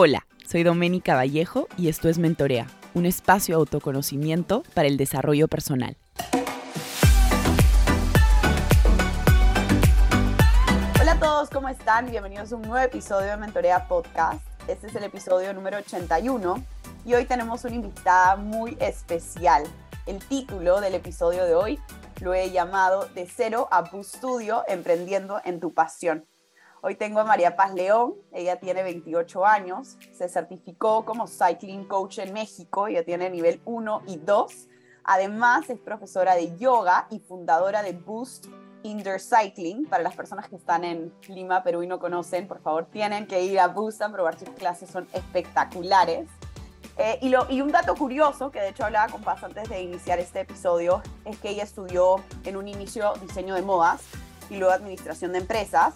Hola, soy Doménica Vallejo y esto es Mentorea, un espacio de autoconocimiento para el desarrollo personal. Hola a todos, ¿cómo están? Bienvenidos a un nuevo episodio de Mentorea Podcast. Este es el episodio número 81 y hoy tenemos una invitada muy especial. El título del episodio de hoy lo he llamado De cero a Boost Studio, emprendiendo en tu pasión. Hoy tengo a María Paz León, ella tiene 28 años, se certificó como Cycling Coach en México, ella tiene nivel 1 y 2. Además es profesora de yoga y fundadora de Boost Indoor Cycling. Para las personas que están en Lima, Perú y no conocen, por favor tienen que ir a Boost a probar sus clases, son espectaculares. Eh, y, lo, y, un dato curioso, que de hecho hablaba con Paz antes de iniciar este episodio, es que ella estudió en un inicio diseño de modas y luego administración de empresas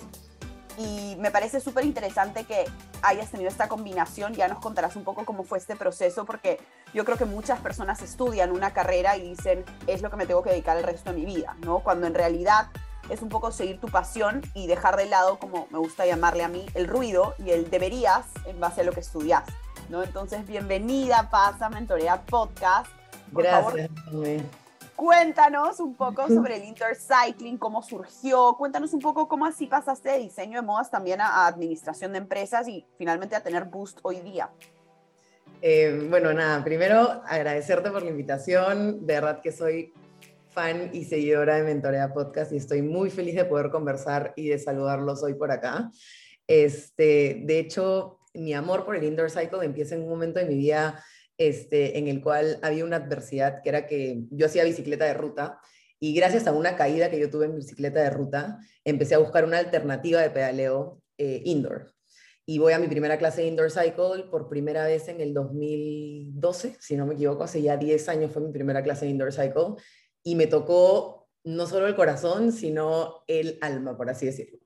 y me parece súper interesante que hayas tenido esta combinación. Ya nos contarás un poco cómo fue este proceso, porque yo creo que muchas personas estudian una carrera y dicen, es lo que me tengo que dedicar el resto de mi vida, ¿no? Cuando en realidad es un poco seguir tu pasión y dejar de lado, como me gusta llamarle a mí, el ruido y el deberías en base a lo que estudias, ¿no? Entonces, bienvenida, pasa Mentorea Podcast. Gracias. Cuéntanos un poco sobre el intercycling, cómo surgió, cuéntanos un poco cómo así pasaste de diseño de modas también a, administración de empresas y finalmente a tener Boost hoy día. Eh, bueno, nada, primero agradecerte por la invitación, de verdad que soy fan y seguidora de Mentorea Podcast y estoy muy feliz de poder conversar y de saludarlos hoy por acá. Este, de hecho, mi amor por el indoor cycle empieza en un momento de mi vida este, en el cual había una adversidad que era que yo hacía bicicleta de ruta y gracias a una caída que yo tuve en bicicleta de ruta, empecé a buscar una alternativa de pedaleo eh, indoor. Y voy a mi primera clase de indoor cycle por primera vez en el 2012, si no me equivoco, hace ya 10 años fue mi primera clase de indoor cycle y me tocó no solo el corazón, sino el alma, por así decirlo.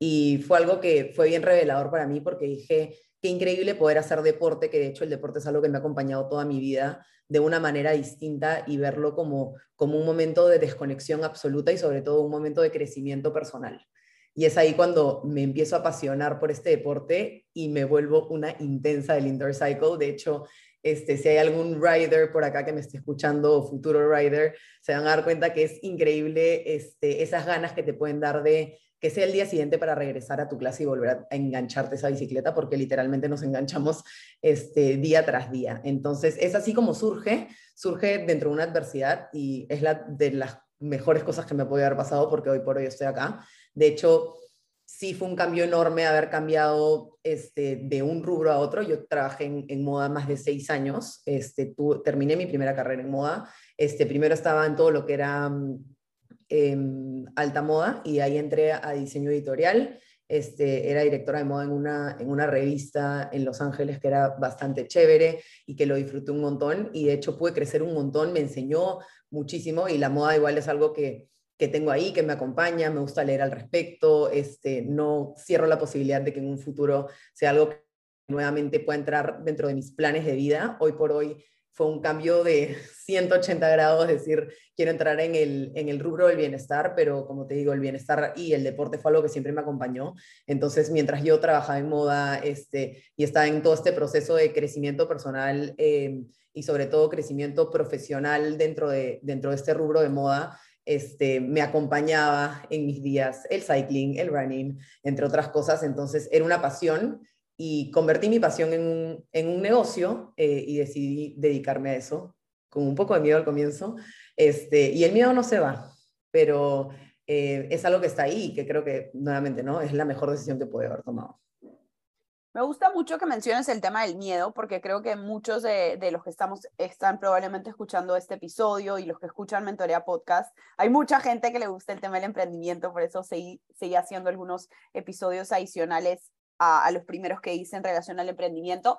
Y fue algo que fue bien revelador para mí porque dije, qué increíble poder hacer deporte, que de hecho el deporte es algo que me ha acompañado toda mi vida de una manera distinta y verlo como, como un momento de desconexión absoluta y sobre todo un momento de crecimiento personal. Y es ahí cuando me empiezo a apasionar por este deporte y me vuelvo una intensa del indoor cycle. De hecho, este, si hay algún rider por acá que me esté escuchando o futuro rider, se van a dar cuenta que es increíble este, esas ganas que te pueden dar de que sea el día siguiente para regresar a tu clase y volver a, engancharte esa bicicleta, porque literalmente nos enganchamos este, día tras día. Entonces, es así como surge, surge dentro de una adversidad y es la de las mejores cosas que me puede haber pasado porque hoy por hoy estoy acá. De hecho, sí fue un cambio enorme haber cambiado este, de un rubro a otro. Yo trabajé en, moda más de seis años. Este, terminé mi primera carrera en moda. Este, primero estaba en todo lo que era Em, alta moda y ahí entré a diseño editorial. Este, era directora de moda en una, en una revista en Los Ángeles que era bastante chévere y que lo disfruté un montón y de hecho pude crecer un montón, me enseñó muchísimo y la moda igual es algo que, que tengo ahí, que me acompaña, me gusta leer al respecto, este, no cierro la posibilidad de que en un futuro sea algo que nuevamente pueda entrar dentro de mis planes de vida. Hoy por hoy fue un cambio de 180 grados, es decir, quiero entrar en el, en el rubro del bienestar, pero como te digo, el bienestar y el deporte fue algo que siempre me acompañó. Entonces, mientras yo trabajaba en moda este, y estaba en todo este proceso de crecimiento personal em, y sobre todo crecimiento profesional dentro de, dentro de este rubro de moda, este, me acompañaba en mis días el cycling, el running, entre otras cosas. Entonces, era una pasión y convertí mi pasión en un, negocio eh, y decidí dedicarme a eso, con un poco de miedo al comienzo. Este, y el miedo no se va, pero eh, es algo que está ahí que creo que, nuevamente, ¿no? es la mejor decisión que puede haber tomado. Me gusta mucho que menciones el tema del miedo, porque creo que muchos de, los que estamos, están probablemente escuchando este episodio y los que escuchan Mentorea Podcast, hay mucha gente que le gusta el tema del emprendimiento, por eso seguí, seguí haciendo algunos episodios adicionales a, los primeros que hice en relación al emprendimiento.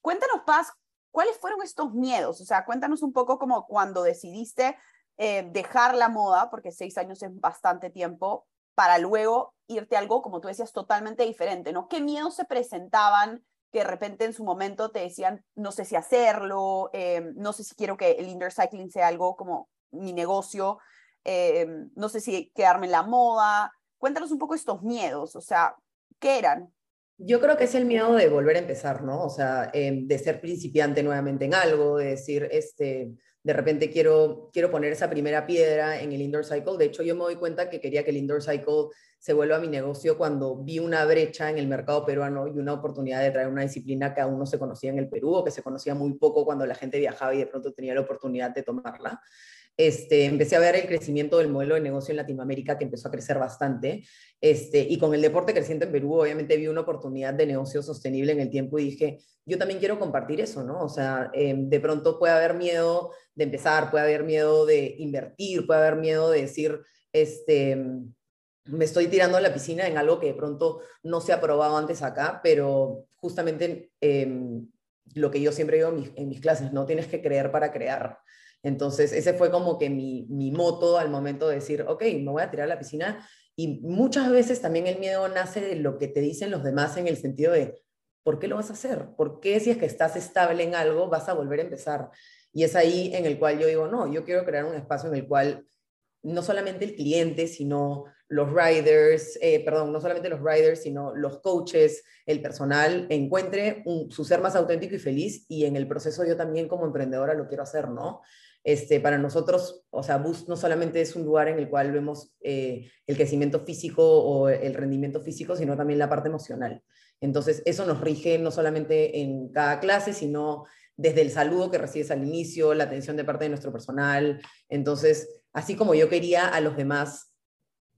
Cuéntanos, Paz, ¿cuáles fueron estos miedos? O sea, cuéntanos un poco como cuando decidiste eh, dejar la moda, porque seis años es bastante tiempo, para luego irte a algo, como tú decías, totalmente diferente, ¿no? ¿Qué miedos se presentaban que de repente en su momento te decían, no sé si hacerlo, eh, no sé si quiero que el indoor sea algo como mi negocio, eh, no sé si quedarme en la moda? Cuéntanos un poco estos miedos, o sea, ¿qué eran? Yo creo que es el miedo de volver a empezar, ¿no? O sea, em, de ser principiante nuevamente en algo, de decir, este, de repente quiero, quiero poner esa primera piedra en el indoor cycle. De hecho, yo me doy cuenta que quería que el indoor cycle se vuelva mi negocio cuando vi una brecha en el mercado peruano y una oportunidad de traer una disciplina que aún no se conocía en el Perú o que se conocía muy poco cuando la gente viajaba y de pronto tenía la oportunidad de tomarla. Este, empecé a ver el crecimiento del modelo de negocio en Latinoamérica que empezó a crecer bastante. Este, y con el deporte creciente en Perú, obviamente vi una oportunidad de negocio sostenible en el tiempo y dije, yo también quiero compartir eso, ¿no? O sea, em, de pronto puede haber miedo de empezar, puede haber miedo de invertir, puede haber miedo de decir, este, me estoy tirando a la piscina en algo que de pronto no se ha probado antes acá, pero justamente em, lo que yo siempre digo en mis, en mis clases, no tienes que creer para crear. Entonces, ese fue como que mi, mi moto al momento de decir, ok, me voy a tirar a la piscina. Y muchas veces también el miedo nace de lo que te dicen los demás en el sentido de, ¿por qué lo vas a hacer? ¿Por qué si es que estás estable en algo vas a volver a empezar? Y es ahí en el cual yo digo, no, yo quiero crear un espacio en el cual no solamente el cliente, sino los riders, eh, perdón, no solamente los riders, sino los coaches, el personal, encuentre su ser más auténtico y feliz y en el proceso yo también como emprendedora lo quiero hacer, ¿no? Este, para nosotros, o sea, Boost no solamente es un lugar en el cual vemos eh, el crecimiento físico o el rendimiento físico, sino también la parte emocional. Entonces, eso nos rige no solamente en cada clase, sino desde el saludo que recibes al inicio, la atención de parte de nuestro personal. Entonces, así como yo quería a los demás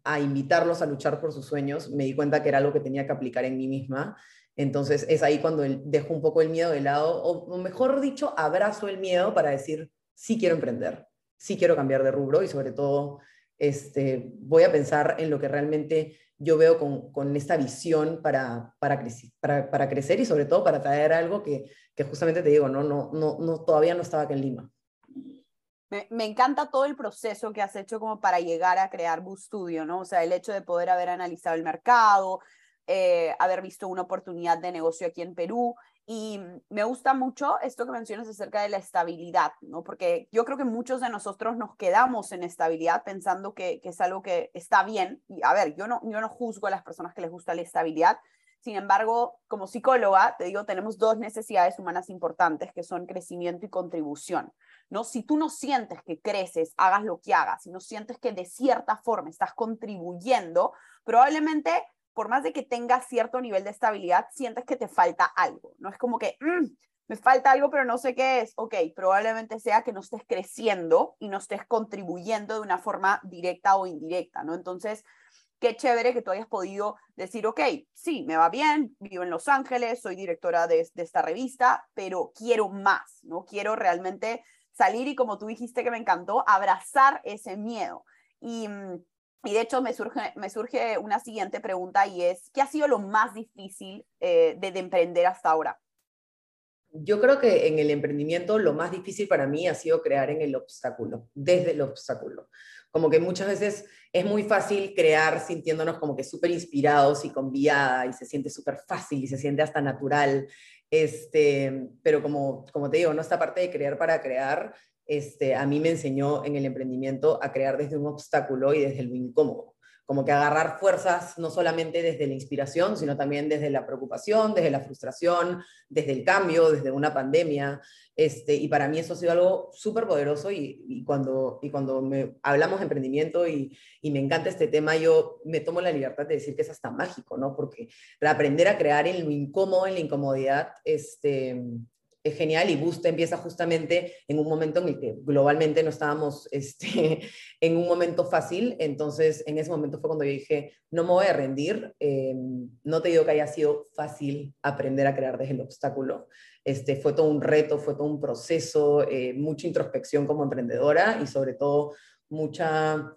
a invitarlos a luchar por sus sueños, me di cuenta que era algo que tenía que aplicar en mí misma. Entonces, es ahí cuando dejo un poco el miedo de lado, o mejor dicho, abrazo el miedo para decir, sí quiero emprender, sí quiero cambiar de rubro y sobre todo este, voy a pensar en lo que realmente yo veo con, con esta visión para, para, para, para, crecer y sobre todo para traer algo que, que justamente te digo, no, no, no, no, todavía no estaba aquí en Lima. Me, encanta todo el proceso que has hecho como para llegar a crear Boost Studio, ¿no? O sea, el hecho de poder haber analizado el mercado, eh, haber visto una oportunidad de negocio aquí en Perú y me gusta mucho esto que mencionas acerca de la estabilidad, ¿no? Porque yo creo que muchos de nosotros nos quedamos en estabilidad pensando que, que, es algo que está bien. Y a ver, yo no, yo no juzgo a las personas que les gusta la estabilidad. Sin embargo, como psicóloga, te digo, tenemos dos necesidades humanas importantes que son crecimiento y contribución, ¿no? Si tú no sientes que creces, hagas lo que hagas, si no sientes que de cierta forma estás contribuyendo, probablemente por más de que tengas cierto nivel de estabilidad, sientes que te falta algo. No es como que, mm, me falta algo, pero no sé qué es. Ok, probablemente sea que no estés creciendo y no estés contribuyendo de una forma directa o indirecta, ¿no? Entonces, qué chévere que tú hayas podido decir, ok, sí, me va bien, vivo en Los Ángeles, soy directora de, de esta revista, pero quiero más, ¿no? Quiero realmente salir y como tú dijiste que me encantó, abrazar ese miedo. Y mm, y de hecho me surge, me surge una siguiente pregunta y es, ¿qué ha sido lo más difícil eh, de, emprender hasta ahora? Yo creo que en el emprendimiento lo más difícil para mí ha sido crear en el obstáculo, desde el obstáculo. Como que muchas veces es muy fácil crear sintiéndonos como que súper inspirados y con viada y se siente súper fácil y se siente hasta natural. Este, pero como, como te digo, no esta parte de crear para crear este, a mí me enseñó en el emprendimiento a crear desde un obstáculo y desde lo incómodo, como que agarrar fuerzas no solamente desde la inspiración, sino también desde la preocupación, desde la frustración, desde el cambio, desde una pandemia. Este, y para mí eso ha sido algo súper poderoso y, cuando, y cuando hablamos de emprendimiento y, y, me encanta este tema, yo me tomo la libertad de decir que es hasta mágico, ¿no? Porque aprender a crear en lo incómodo, en la incomodidad, este, es genial y Boost empieza justamente en un momento en el que globalmente no estábamos este, en un momento fácil, entonces en ese momento fue cuando yo dije, no me voy a rendir, em, no te digo que haya sido fácil aprender a crear desde el obstáculo, este, fue todo un reto, fue todo un proceso, eh, mucha introspección como emprendedora y sobre todo mucha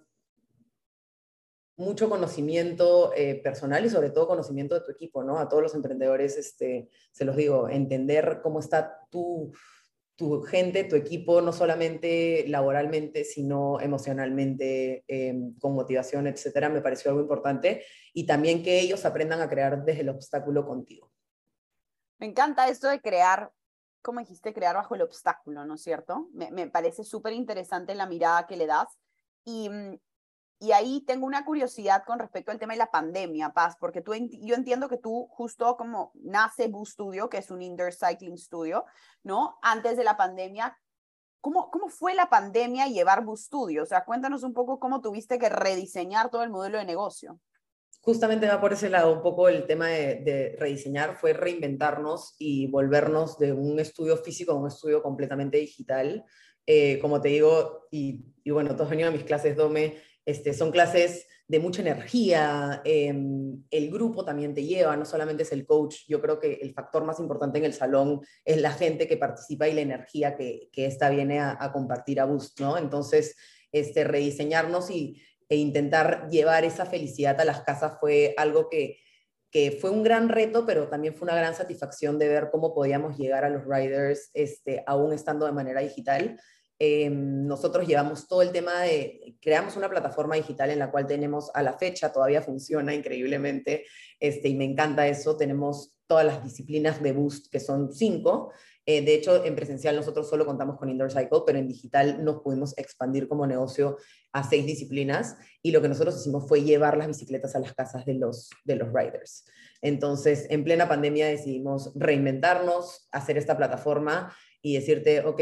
mucho conocimiento eh, personal y sobre todo conocimiento de tu equipo, ¿no? A todos los emprendedores, este, se los digo, entender cómo está tu, tu gente, tu equipo, no solamente laboralmente, sino emocionalmente, em, con motivación, etcétera, me pareció algo importante. Y también que ellos aprendan a crear desde el obstáculo contigo. Me encanta esto de crear, como dijiste, crear bajo el obstáculo, ¿no es cierto? Me, me parece súper interesante la mirada que le das. Y mm, y ahí tengo una curiosidad con respecto al tema de la pandemia, Paz, porque tú, yo entiendo que tú justo como nace Boost Studio, que es un indoor cycling studio, ¿no? Antes de la pandemia, ¿cómo, cómo fue la pandemia llevar Boost Studio? O sea, cuéntanos un poco cómo tuviste que rediseñar todo el modelo de negocio. Justamente va por ese lado un poco el tema de, rediseñar, fue reinventarnos y volvernos de un estudio físico a un estudio completamente digital. Eh, como te digo, y, y bueno, todos venido a mis clases DOME, este, son clases de mucha energía, em, el grupo también te lleva, no solamente es el coach, yo creo que el factor más importante en el salón es la gente que participa y la energía que, que esta viene a, compartir a Boost, ¿no? Entonces, este, rediseñarnos y, e intentar llevar esa felicidad a las casas fue algo que, que fue un gran reto, pero también fue una gran satisfacción de ver cómo podíamos llegar a los riders este, aún estando de manera digital. Em, nosotros llevamos todo el tema de, creamos una plataforma digital en la cual tenemos a la fecha, todavía funciona increíblemente, este, y me encanta eso, tenemos todas las disciplinas de Boost, que son cinco. Eh, de hecho, en presencial nosotros solo contamos con Indoor Cycle, pero en digital nos pudimos expandir como negocio a seis disciplinas, y lo que nosotros hicimos fue llevar las bicicletas a las casas de los, de los riders. Entonces, en plena pandemia decidimos reinventarnos, hacer esta plataforma y decirte, ok,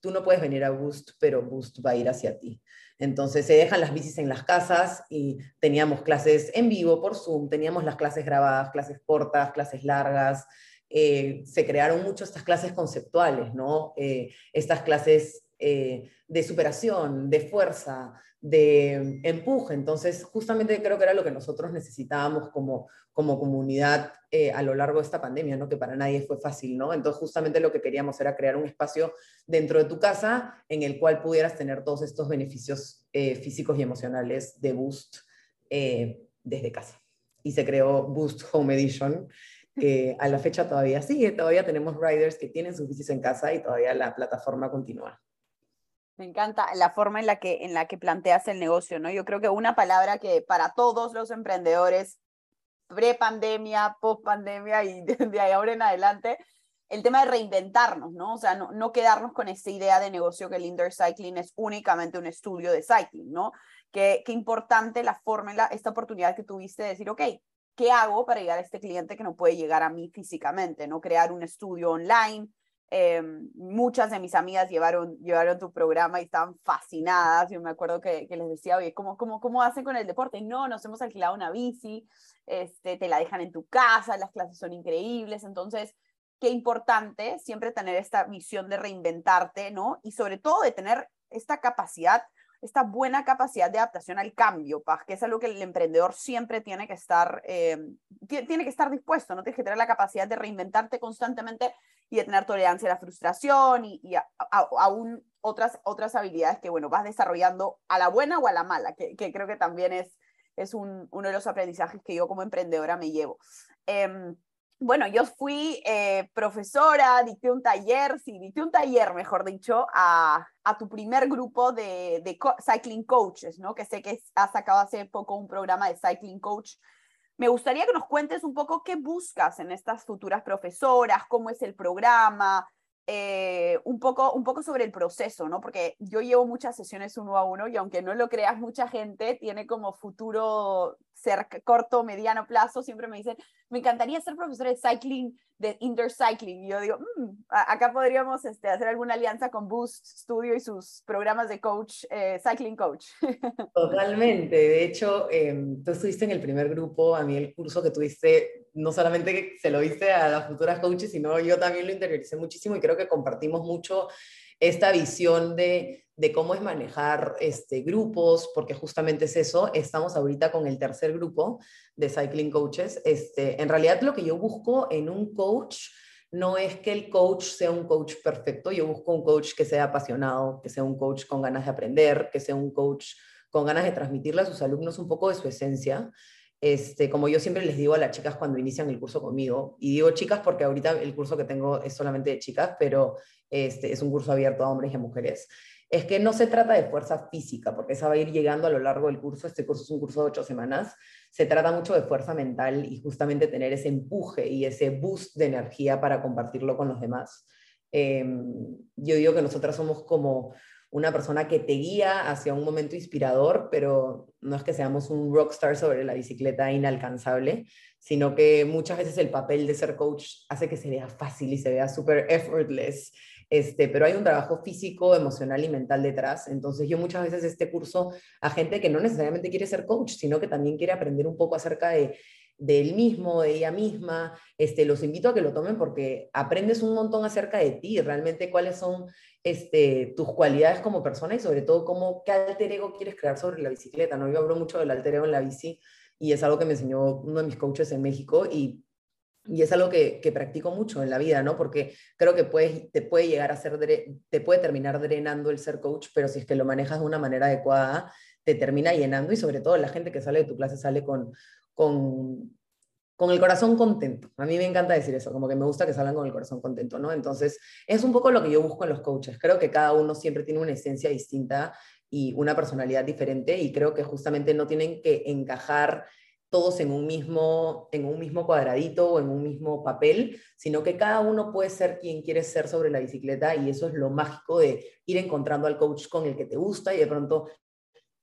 tú no puedes venir a Boost, pero Boost va a ir hacia ti. Entonces se dejan las bicis en las casas y teníamos clases en vivo por Zoom, teníamos las clases grabadas, clases cortas, clases largas. Eh, se crearon mucho estas clases conceptuales, ¿no? Eh, estas clases eh, de superación, de fuerza, de empuje. Entonces, justamente creo que era lo que nosotros necesitábamos como, como comunidad eh, a lo largo de esta pandemia, ¿no? que para nadie fue fácil. ¿no? Entonces, justamente lo que queríamos era crear un espacio dentro de tu casa en el cual pudieras tener todos estos beneficios eh, físicos y emocionales de Boost desde casa. Y se creó Boost Home Edition, que a la fecha todavía sigue, todavía tenemos riders que tienen sus bicis en casa y todavía la plataforma continúa. Me encanta la forma en la que, en la que planteas el negocio, ¿no? Yo creo que una palabra que para todos los emprendedores, pre-pandemia, post-pandemia y de, ahora en adelante, el tema de reinventarnos, ¿no? O sea, no, no quedarnos con esa idea de negocio que el indoor cycling es únicamente un estudio de cycling, ¿no? Qué, qué importante la fórmula, esta oportunidad que tuviste de decir, ok, ¿qué hago para llegar a este cliente que no puede llegar a mí físicamente? ¿no? Crear un estudio online, eh, muchas de mis amigas llevaron, llevaron tu programa y estaban fascinadas. Yo me acuerdo que, que les decía, oye, ¿cómo, cómo, ¿cómo hacen con el deporte? No, nos hemos alquilado una bici, este, te la dejan en tu casa, las clases son increíbles. Entonces, qué importante siempre tener esta visión de reinventarte, ¿no? Y sobre todo de tener esta capacidad esta buena capacidad de adaptación al cambio, Paz, que es algo que el emprendedor siempre tiene que estar, eh, tiene que estar dispuesto, ¿no? Tienes que tener la capacidad de reinventarte constantemente y de tener tolerancia a la frustración y, aún otras, otras habilidades que, bueno, vas desarrollando a la buena o a la mala, que, creo que también es, es uno de los aprendizajes que yo como emprendedora me llevo. Em, bueno, yo fui eh, profesora, dicté un taller, sí, dicté un taller, mejor dicho, a, tu primer grupo de, de cycling coaches, ¿no? Que sé que has sacado hace poco un programa de cycling coach. Me gustaría que nos cuentes un poco qué buscas en estas futuras profesoras, cómo es el programa, eh, un, poco, un poco sobre el proceso, ¿no? Porque yo llevo muchas sesiones uno a uno y aunque no lo creas, mucha gente tiene como futuro ser corto, mediano plazo, siempre me dicen, me encantaría ser profesor de cycling, de indoor cycling. Y yo digo, mm, acá podríamos este, hacer alguna alianza con Boost Studio y sus programas de coach, eh, cycling coach. Totalmente. De hecho, em, tú estuviste en el primer grupo, a mí el curso que tuviste, no solamente se lo viste a las futuras coaches, sino yo también lo interioricé muchísimo y creo que compartimos mucho esta visión de, de cómo es manejar este, grupos, porque justamente es eso, estamos ahorita con el tercer grupo de Cycling Coaches. Este, en realidad lo que yo busco en un coach no es que el coach sea un coach perfecto, yo busco un coach que sea apasionado, que sea un coach con ganas de aprender, que sea un coach con ganas de transmitirle a sus alumnos un poco de su esencia. Este, como yo siempre les digo a las chicas cuando inician el curso conmigo, y digo chicas porque ahorita el curso que tengo es solamente de chicas, pero este, es un curso abierto a hombres y a mujeres, es que no se trata de fuerza física, porque esa va a ir llegando a lo largo del curso, este curso es un curso de ocho semanas, se trata mucho de fuerza mental y justamente tener ese empuje y ese boost de energía para compartirlo con los demás. Em, yo digo que nosotras somos como una persona que te guía hacia un momento inspirador, pero no es que seamos un rockstar sobre la bicicleta inalcanzable, sino que muchas veces el papel de ser coach hace que se vea fácil y se vea súper effortless, este, pero hay un trabajo físico, emocional y mental detrás. Entonces yo muchas veces este curso a gente que no necesariamente quiere ser coach, sino que también quiere aprender un poco acerca de él mismo, de ella misma, este, los invito a que lo tomen porque aprendes un montón acerca de ti, realmente cuáles son este, tus cualidades como persona y sobre todo cómo, qué alter ego quieres crear sobre la bicicleta. ¿no? Yo hablo mucho del alter ego en la bici y es algo que me enseñó uno de mis coaches en México y, y es algo que, que, practico mucho en la vida, ¿no? Porque creo que puedes, te puede llegar a ser, te puede terminar drenando el ser coach, pero si es que lo manejas de una manera adecuada, te termina llenando y sobre todo la gente que sale de tu clase sale con, con, con el corazón contento. A mí me encanta decir eso, como que me gusta que salgan con el corazón contento, ¿no? Entonces, es un poco lo que yo busco en los coaches. Creo que cada uno siempre tiene una esencia distinta y una personalidad diferente y creo que justamente no tienen que encajar todos en un mismo en un mismo cuadradito o en un mismo papel, sino que cada uno puede ser quien quiere ser sobre la bicicleta y eso es lo mágico de ir encontrando al coach con el que te gusta y de pronto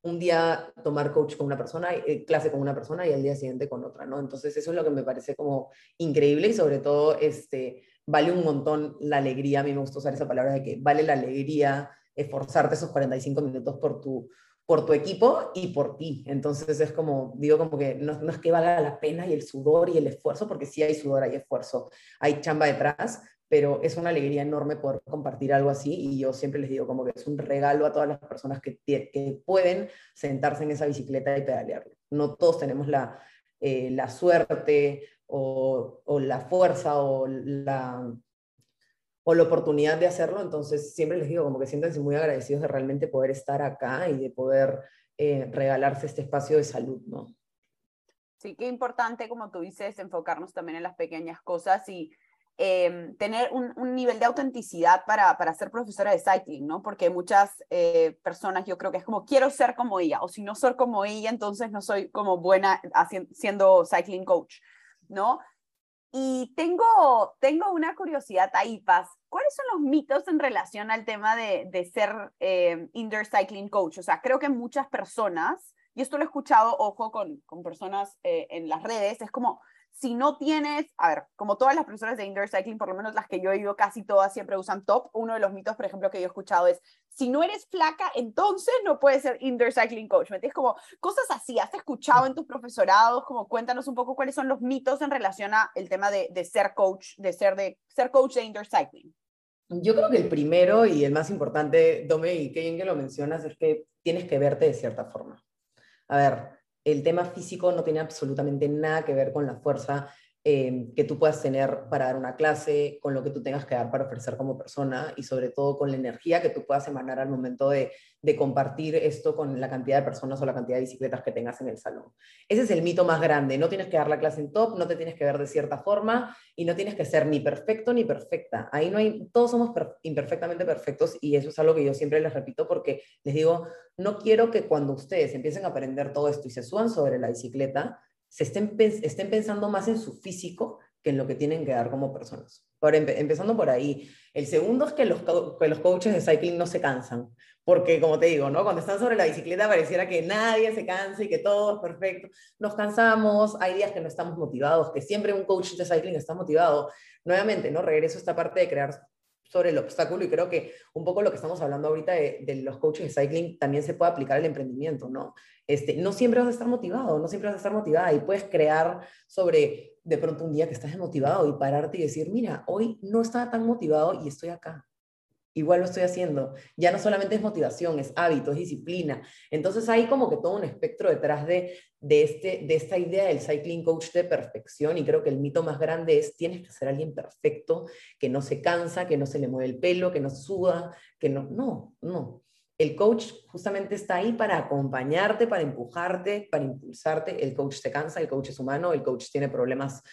un día tomar coach con una persona, eh, clase con una persona y al día siguiente con otra, ¿no? Entonces eso es lo que me parece como increíble y sobre todo este, vale un montón la alegría, a mí me gusta usar esa palabra de que vale la alegría esforzarte esos 45 minutos por tu, por tu equipo y por ti. Entonces es como, digo como que no, no, es que valga la pena y el sudor y el esfuerzo, porque sí hay sudor, hay esfuerzo, hay chamba detrás, pero es una alegría enorme poder compartir algo así y yo siempre les digo como que es un regalo a todas las personas que, que pueden sentarse en esa bicicleta y pedalearlo. No todos tenemos la, eh, la suerte o, o, la fuerza o la, o la oportunidad de hacerlo, entonces siempre les digo como que siéntense muy agradecidos de realmente poder estar acá y de poder eh, regalarse este espacio de salud, ¿no? Sí, qué importante, como tú dices, enfocarnos también en las pequeñas cosas y Em, tener un, nivel de autenticidad para, para ser profesora de cycling, ¿no? Porque muchas eh, personas yo creo que es como, quiero ser como ella, o si no soy como ella, entonces no soy como buena siendo cycling coach, ¿no? Y tengo, tengo una curiosidad ahí, Paz. ¿Cuáles son los mitos en relación al tema de, de ser eh, indoor cycling coach? O sea, creo que muchas personas, y esto lo he escuchado, ojo, con, con personas eh, en las redes, es como, si no tienes, a ver, como todas las profesoras de indoor cycling, por lo menos las que yo he ido, casi todas siempre usan top. Uno de los mitos, por ejemplo, que yo he escuchado es, si no eres flaca, entonces no puedes ser indoor cycling coach. ¿Me entiendes? Como cosas así, ¿has escuchado en tus profesorados? Como cuéntanos un poco cuáles son los mitos en relación a el tema de, de ser coach, de ser, de ser coach de indoor cycling. Yo creo que el primero y el más importante, Dome, y qué bien que lo mencionas, es que tienes que verte de cierta forma. A ver, el tema físico no tiene absolutamente nada que ver con la fuerza eh, que tú puedas tener para dar una clase, con lo que tú tengas que dar para ofrecer como persona y sobre todo con la energía que tú puedas emanar al momento de, de compartir esto con la cantidad de personas o la cantidad de bicicletas que tengas en el salón. Ese es el mito más grande. No tienes que dar la clase en top, no te tienes que ver de cierta forma y no tienes que ser ni perfecto ni perfecta. Ahí no hay, todos somos imperfectamente perfectos y eso es algo que yo siempre les repito porque les digo, no quiero que cuando ustedes empiecen a aprender todo esto y se suban sobre la bicicleta, se estén, estén pensando más en su físico que en lo que tienen que dar como personas. Por, empezando por ahí. El segundo es que los, que los coaches de cycling no se cansan, porque como te digo, ¿no? cuando están sobre la bicicleta pareciera que nadie se cansa y que todo es perfecto. Nos cansamos, hay días que no estamos motivados, que siempre un coach de cycling está motivado. Nuevamente, ¿no? regreso a esta parte de crear sobre el obstáculo y creo que un poco lo que estamos hablando ahorita de, los coaches de cycling también se puede aplicar al emprendimiento, ¿no? Este, no siempre vas a estar motivado, no siempre vas a estar motivada y puedes crear sobre de pronto un día que estás desmotivado y pararte y decir, mira, hoy no estaba tan motivado y estoy acá igual lo estoy haciendo. Ya no solamente es motivación, es hábito, es disciplina. Entonces hay como que todo un espectro detrás de, de, este, de esta idea del cycling coach de perfección y creo que el mito más grande es tienes que ser alguien perfecto, que no se cansa, que no se le mueve el pelo, que no suda, que no, no, no. El coach justamente está ahí para acompañarte, para empujarte, para impulsarte. El coach se cansa, el coach es humano, el coach tiene problemas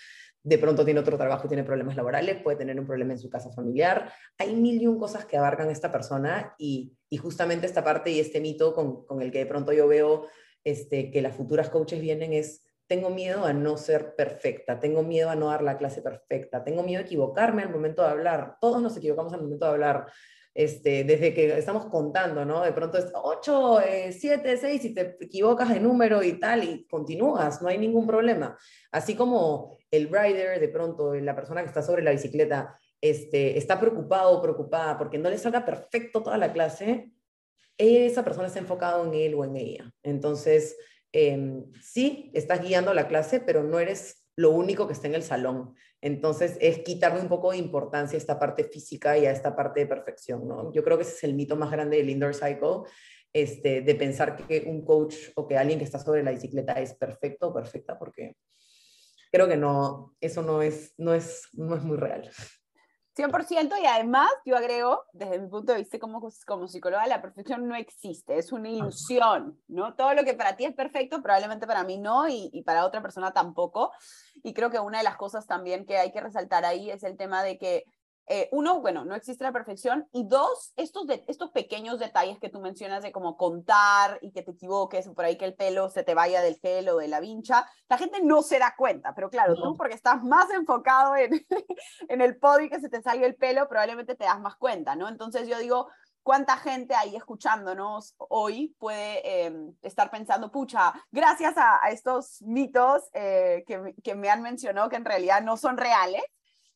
de pronto tiene otro trabajo y tiene problemas laborales, puede tener un problema en su casa familiar. Hay mil y un cosas que abarcan esta persona y, justamente esta parte y este mito con, el que de pronto yo veo este, que las futuras coaches vienen es, tengo miedo a no ser perfecta, tengo miedo a no dar la clase perfecta, tengo miedo a equivocarme al momento de hablar. Todos nos equivocamos al momento de hablar. Este, desde que estamos contando, ¿no? De pronto es 8, 7, 6 y te equivocas de número y tal, y continúas, no hay ningún problema. Así como el rider, de pronto, la persona que está sobre la bicicleta, este, está preocupado o preocupada porque no le salga perfecto toda la clase, esa persona está enfocada en él o en ella. Entonces, em, sí, estás guiando la clase, pero no eres lo único que está en el salón. Entonces, es quitarle un poco de importancia a esta parte física y a esta parte de perfección, ¿no? Yo creo que ese es el mito más grande del indoor cycle, este, de pensar que un coach o que alguien que está sobre la bicicleta es perfecto o perfecta, porque creo que no, eso no es, no es, no es muy real. 100% y además yo agrego, desde mi punto de vista como, como psicóloga, la perfección no existe, es una ilusión, ¿no? Todo lo que para ti es perfecto, probablemente para mí no y, y, para otra persona tampoco. Y creo que una de las cosas también que hay que resaltar ahí es el tema de que eh, uno, bueno, no existe la perfección. Y dos, estos, de, estos pequeños detalles que tú mencionas de como contar y que te equivoques, por ahí que el pelo se te vaya del gel o de la vincha, la gente no se da cuenta. Pero claro, tú porque estás más enfocado en, en el podio y que se te salga el pelo, probablemente te das más cuenta, ¿no? Entonces yo digo, ¿cuánta gente ahí escuchándonos hoy puede em, estar pensando, pucha, gracias a, estos mitos eh, que, que me han mencionado que en realidad no son reales?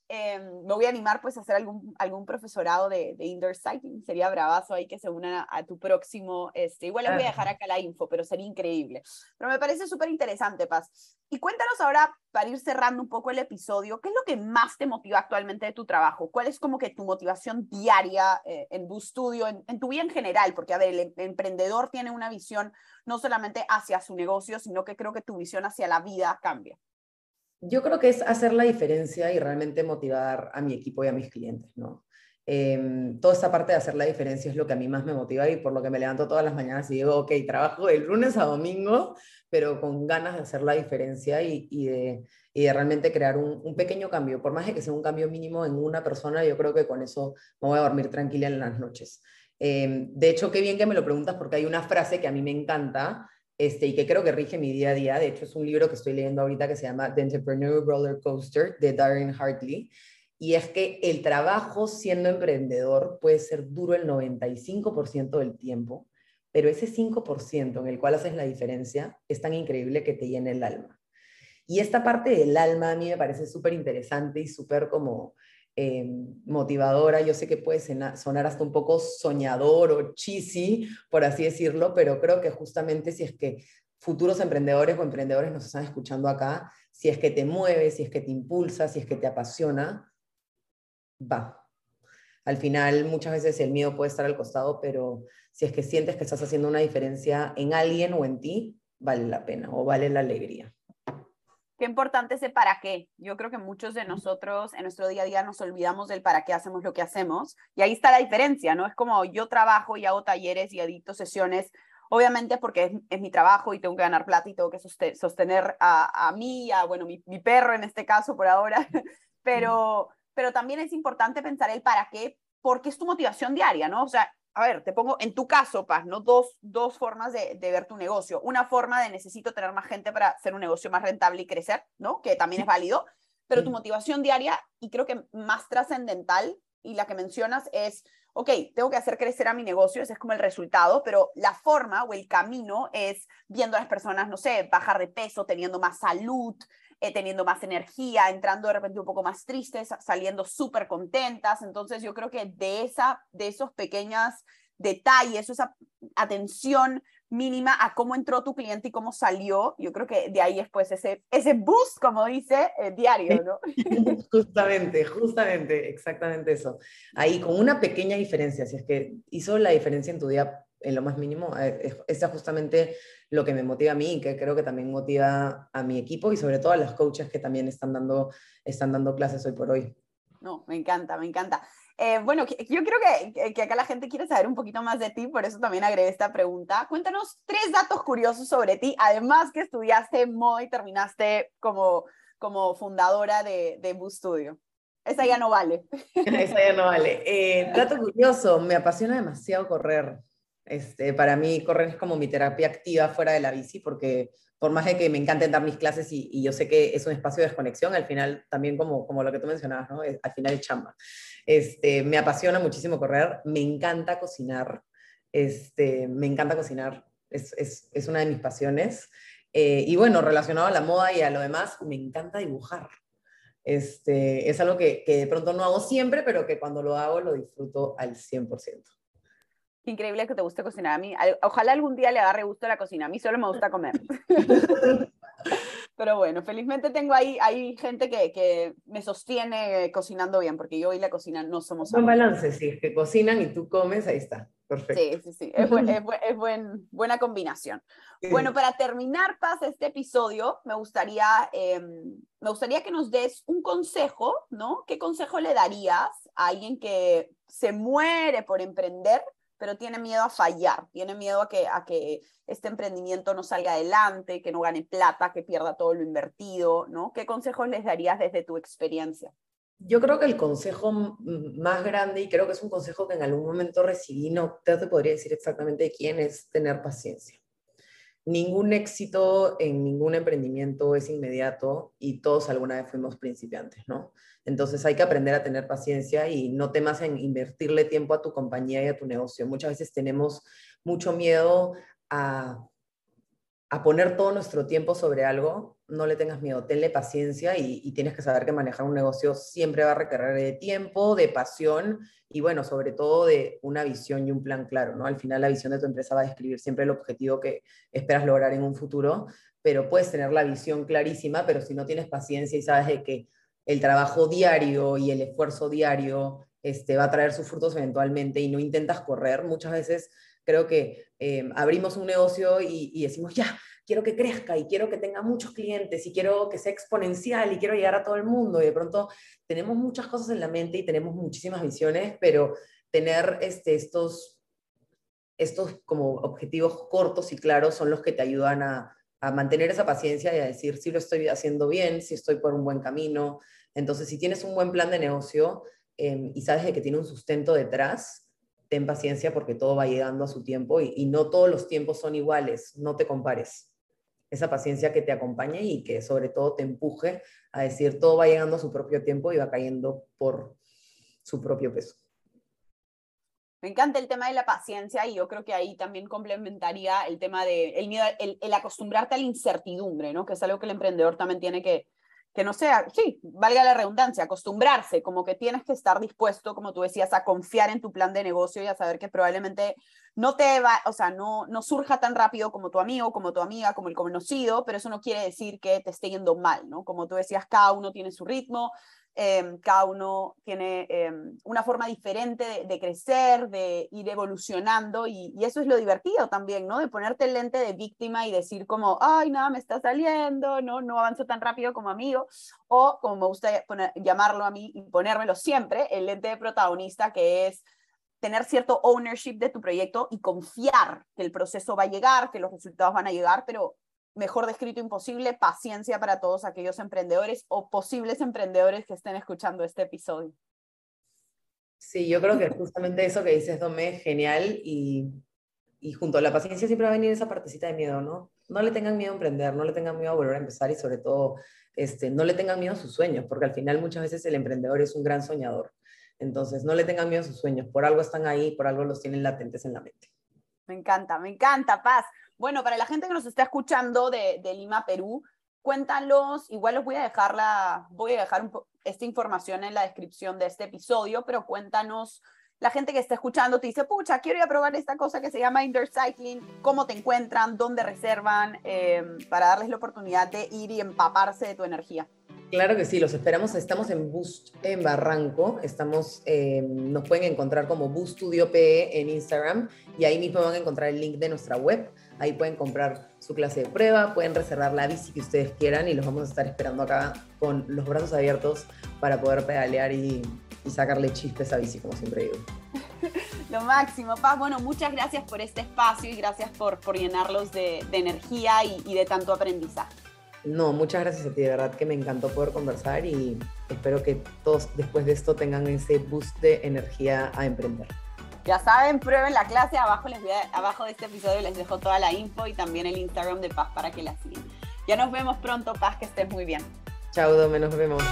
Em, me voy a animar pues a hacer algún, algún profesorado de, de indoor cycling. Sería bravazo ahí que se unan a, tu próximo, este, igual les voy a dejar acá la info, pero sería increíble. Pero me parece súper interesante, Paz. Y cuéntanos ahora, para ir cerrando un poco el episodio, ¿qué es lo que más te motiva actualmente de tu trabajo? ¿Cuál es como que tu motivación diaria eh, en tu estudio, en, en, tu vida en general? Porque, a ver, el, el emprendedor tiene una visión no solamente hacia su negocio, sino que creo que tu visión hacia la vida cambia. Yo creo que es hacer la diferencia y realmente motivar a mi equipo y a mis clientes, ¿no? Eh, toda esta parte de hacer la diferencia es lo que a mí más me motiva y por lo que me levanto todas las mañanas y digo, ok, trabajo de lunes a domingo, pero con ganas de hacer la diferencia y, y, de, realmente crear un, pequeño cambio. Por más de que sea un cambio mínimo en una persona, yo creo que con eso me voy a dormir tranquila en las noches. Eh, de hecho, qué bien que me lo preguntas porque hay una frase que a mí me encanta, este, y que creo que rige mi día a día. De hecho, es un libro que estoy leyendo ahorita que se llama The Entrepreneur Roller Coaster de Darren Hartley. Y es que el trabajo siendo emprendedor puede ser duro el 95% del tiempo, pero ese 5% en el cual haces la diferencia es tan increíble que te llena el alma. Y esta parte del alma a mí me parece súper interesante y súper como eh, motivadora. Yo sé que puede sonar hasta un poco soñador o cheesy, por así decirlo, pero creo que justamente si es que futuros emprendedores o emprendedores nos están escuchando acá, si es que te mueve, si es que te impulsa, si es que te apasiona, va. Al final, muchas veces el miedo puede estar al costado, pero si es que sientes que estás haciendo una diferencia en alguien o en ti, vale la pena o vale la alegría. Qué importante ese para qué. Yo creo que muchos de nosotros en nuestro día a día nos olvidamos del para qué hacemos lo que hacemos. Y ahí está la diferencia, ¿no? Es como yo trabajo y hago talleres y edito sesiones, obviamente porque es, es mi trabajo y tengo que ganar plata y tengo que sostener a, a mí, a, bueno, mi, mi, perro en este caso por ahora. pero, pero también es importante pensar el para qué, porque es tu motivación diaria, ¿no? O sea, a ver, te pongo en tu caso, Paz, ¿no? Dos, dos formas de, de, ver tu negocio. Una forma de necesito tener más gente para hacer un negocio más rentable y crecer, ¿no? Que también es válido. Pero tu motivación diaria, y creo que más trascendental, y la que mencionas es, ok, tengo que hacer crecer a mi negocio, ese es como el resultado, pero la forma o el camino es viendo a las personas, no sé, bajar de peso, teniendo más salud, eh, teniendo más energía, entrando de repente un poco más tristes, saliendo súper contentas. Entonces yo creo que de, esa, de esos pequeños detalles, esa atención mínima a cómo entró tu cliente y cómo salió, yo creo que de ahí es pues ese, ese boost, como dice, eh, diario, ¿no? Justamente, justamente, exactamente eso. Ahí con una pequeña diferencia, si es que hizo la diferencia en tu día en lo más mínimo, eh, es justamente lo que me motiva a mí y que creo que también motiva a mi equipo y sobre todo a los coaches que también están dando, están dando clases hoy por hoy. No, me encanta, me encanta. Eh, bueno, yo creo que, que, acá la gente quiere saber un poquito más de ti, por eso también agregué esta pregunta. Cuéntanos tres datos curiosos sobre ti, además que estudiaste moda y terminaste como, como fundadora de, de Boo Studio. Esa ya no vale. Esa ya no vale. Eh, dato curioso, me apasiona demasiado correr. Este, para mí correr es como mi terapia activa fuera de la bici porque por más de que me encante dar mis clases y, yo sé que es un espacio de desconexión, al final también como, como lo que tú mencionabas, ¿no? al final es chamba. Este, me apasiona muchísimo correr, me encanta cocinar, este, me encanta cocinar, es, es, es una de mis pasiones. Eh, y bueno, relacionado a la moda y a lo demás, me encanta dibujar. Este, es algo que, que de pronto no hago siempre, pero que cuando lo hago lo disfruto al 100% increíble que te guste cocinar. A mí, ojalá algún día le agarre gusto a la cocina. A mí solo me gusta comer. Pero bueno, felizmente tengo ahí, hay gente que, que, me sostiene cocinando bien, porque yo y la cocina no somos... Un balance, sí, que cocinan y tú comes, ahí está. Perfecto. Sí, sí, sí, es, es, buen, buena combinación. Bueno, para terminar, Paz, este episodio, me gustaría, em, me gustaría que nos des un consejo, ¿no? ¿Qué consejo le darías a alguien que se muere por emprender, pero tiene miedo a fallar, tiene miedo a que, a que este emprendimiento no salga adelante, que no gane plata, que pierda todo lo invertido, ¿no? ¿Qué consejos les darías desde tu experiencia? Yo creo que el consejo más grande, y creo que es un consejo que en algún momento recibí, no te podría decir exactamente de quién, es tener paciencia. Ningún éxito en ningún emprendimiento es inmediato y todos alguna vez fuimos principiantes, ¿no? Entonces hay que aprender a tener paciencia y no temas en invertirle tiempo a tu compañía y a tu negocio. Muchas veces tenemos mucho miedo a, a poner todo nuestro tiempo sobre algo. No le tengas miedo, tenle paciencia y, tienes que saber que manejar un negocio siempre va a requerir de tiempo, de pasión y bueno, sobre todo de una visión y un plan claro, ¿no? Al final la visión de tu empresa va a describir siempre el objetivo que esperas lograr en un futuro, pero puedes tener la visión clarísima, pero si no tienes paciencia y sabes de que el trabajo diario y el esfuerzo diario este, va a traer sus frutos eventualmente y no intentas correr. Muchas veces creo que eh, abrimos un negocio y, decimos, ya, quiero que crezca y quiero que tenga muchos clientes y quiero que sea exponencial y quiero llegar a todo el mundo. Y de pronto tenemos muchas cosas en la mente y tenemos muchísimas visiones, pero tener este, estos, estos como objetivos cortos y claros son los que te ayudan a, a mantener esa paciencia y a decir si lo estoy haciendo bien, si estoy por un buen camino. Entonces, si tienes un buen plan de negocio em, y sabes de que tiene un sustento detrás, ten paciencia porque todo va llegando a su tiempo y, no todos los tiempos son iguales, no te compares. Esa paciencia que te acompañe y que sobre todo te empuje a decir todo va llegando a su propio tiempo y va cayendo por su propio peso. Me encanta el tema de la paciencia y yo creo que ahí también complementaría el tema de el miedo, el, el, acostumbrarte a la incertidumbre, ¿no? Que es algo que el emprendedor también tiene que, que no sea, sí, valga la redundancia, acostumbrarse, como que tienes que estar dispuesto, como tú decías, a confiar en tu plan de negocio y a saber que probablemente no te va, o sea, no, no surja tan rápido como tu amigo, como tu amiga, como el conocido, pero eso no quiere decir que te esté yendo mal, ¿no? Como tú decías, cada uno tiene su ritmo, Em, cada uno tiene em, una forma diferente de, crecer, de ir evolucionando y, eso es lo divertido también, ¿no? De ponerte el lente de víctima y decir como, ay, nada, me está saliendo, no, no avanzo tan rápido como amigo, o como me gusta llamarlo a mí y ponérmelo siempre, el lente de protagonista que es tener cierto ownership de tu proyecto y confiar que el proceso va a llegar, que los resultados van a llegar, pero mejor descrito imposible, paciencia para todos aquellos emprendedores o posibles emprendedores que estén escuchando este episodio. Sí, yo creo que justamente eso que dices, Dome, es genial y, y junto a la paciencia siempre va a venir esa partecita de miedo, ¿no? No le tengan miedo a emprender, no le tengan miedo a volver a empezar y sobre todo este, no le tengan miedo a sus sueños, porque al final muchas veces el emprendedor es un gran soñador. Entonces, no le tengan miedo a sus sueños, por algo están ahí, por algo los tienen latentes en la mente. Me encanta, me encanta, Paz. Bueno, para la gente que nos está escuchando de, Lima, Perú, cuéntanos, igual los voy a dejar, la, voy a dejar esta información en la descripción de este episodio, pero cuéntanos, la gente que está escuchando te dice, pucha, quiero ir a probar esta cosa que se llama Indoor cómo te encuentran, dónde reservan, eh, para darles la oportunidad de ir y empaparse de tu energía. Claro que sí, los esperamos. Estamos en Boost en Barranco. Estamos, eh, nos pueden encontrar como Boost Studio PE en Instagram y ahí mismo van a encontrar el link de nuestra web. Ahí pueden comprar su clase de prueba, pueden reservar la bici que ustedes quieran y los vamos a estar esperando acá con los brazos abiertos para poder pedalear y, sacarle chistes a bici, como siempre digo. Lo máximo, Paz. Bueno, muchas gracias por este espacio y gracias por, por llenarlos de, energía y, y de tanto aprendizaje. No, muchas gracias a ti, de verdad que me encantó poder conversar y espero que todos después de esto tengan ese boost de energía a emprender. Ya saben, prueben la clase. Abajo, les abajo de este episodio les dejo toda la info y también el Instagram de Paz para que la sigan. Ya nos vemos pronto, Paz, que estés muy bien. Chao, Dome, nos vemos.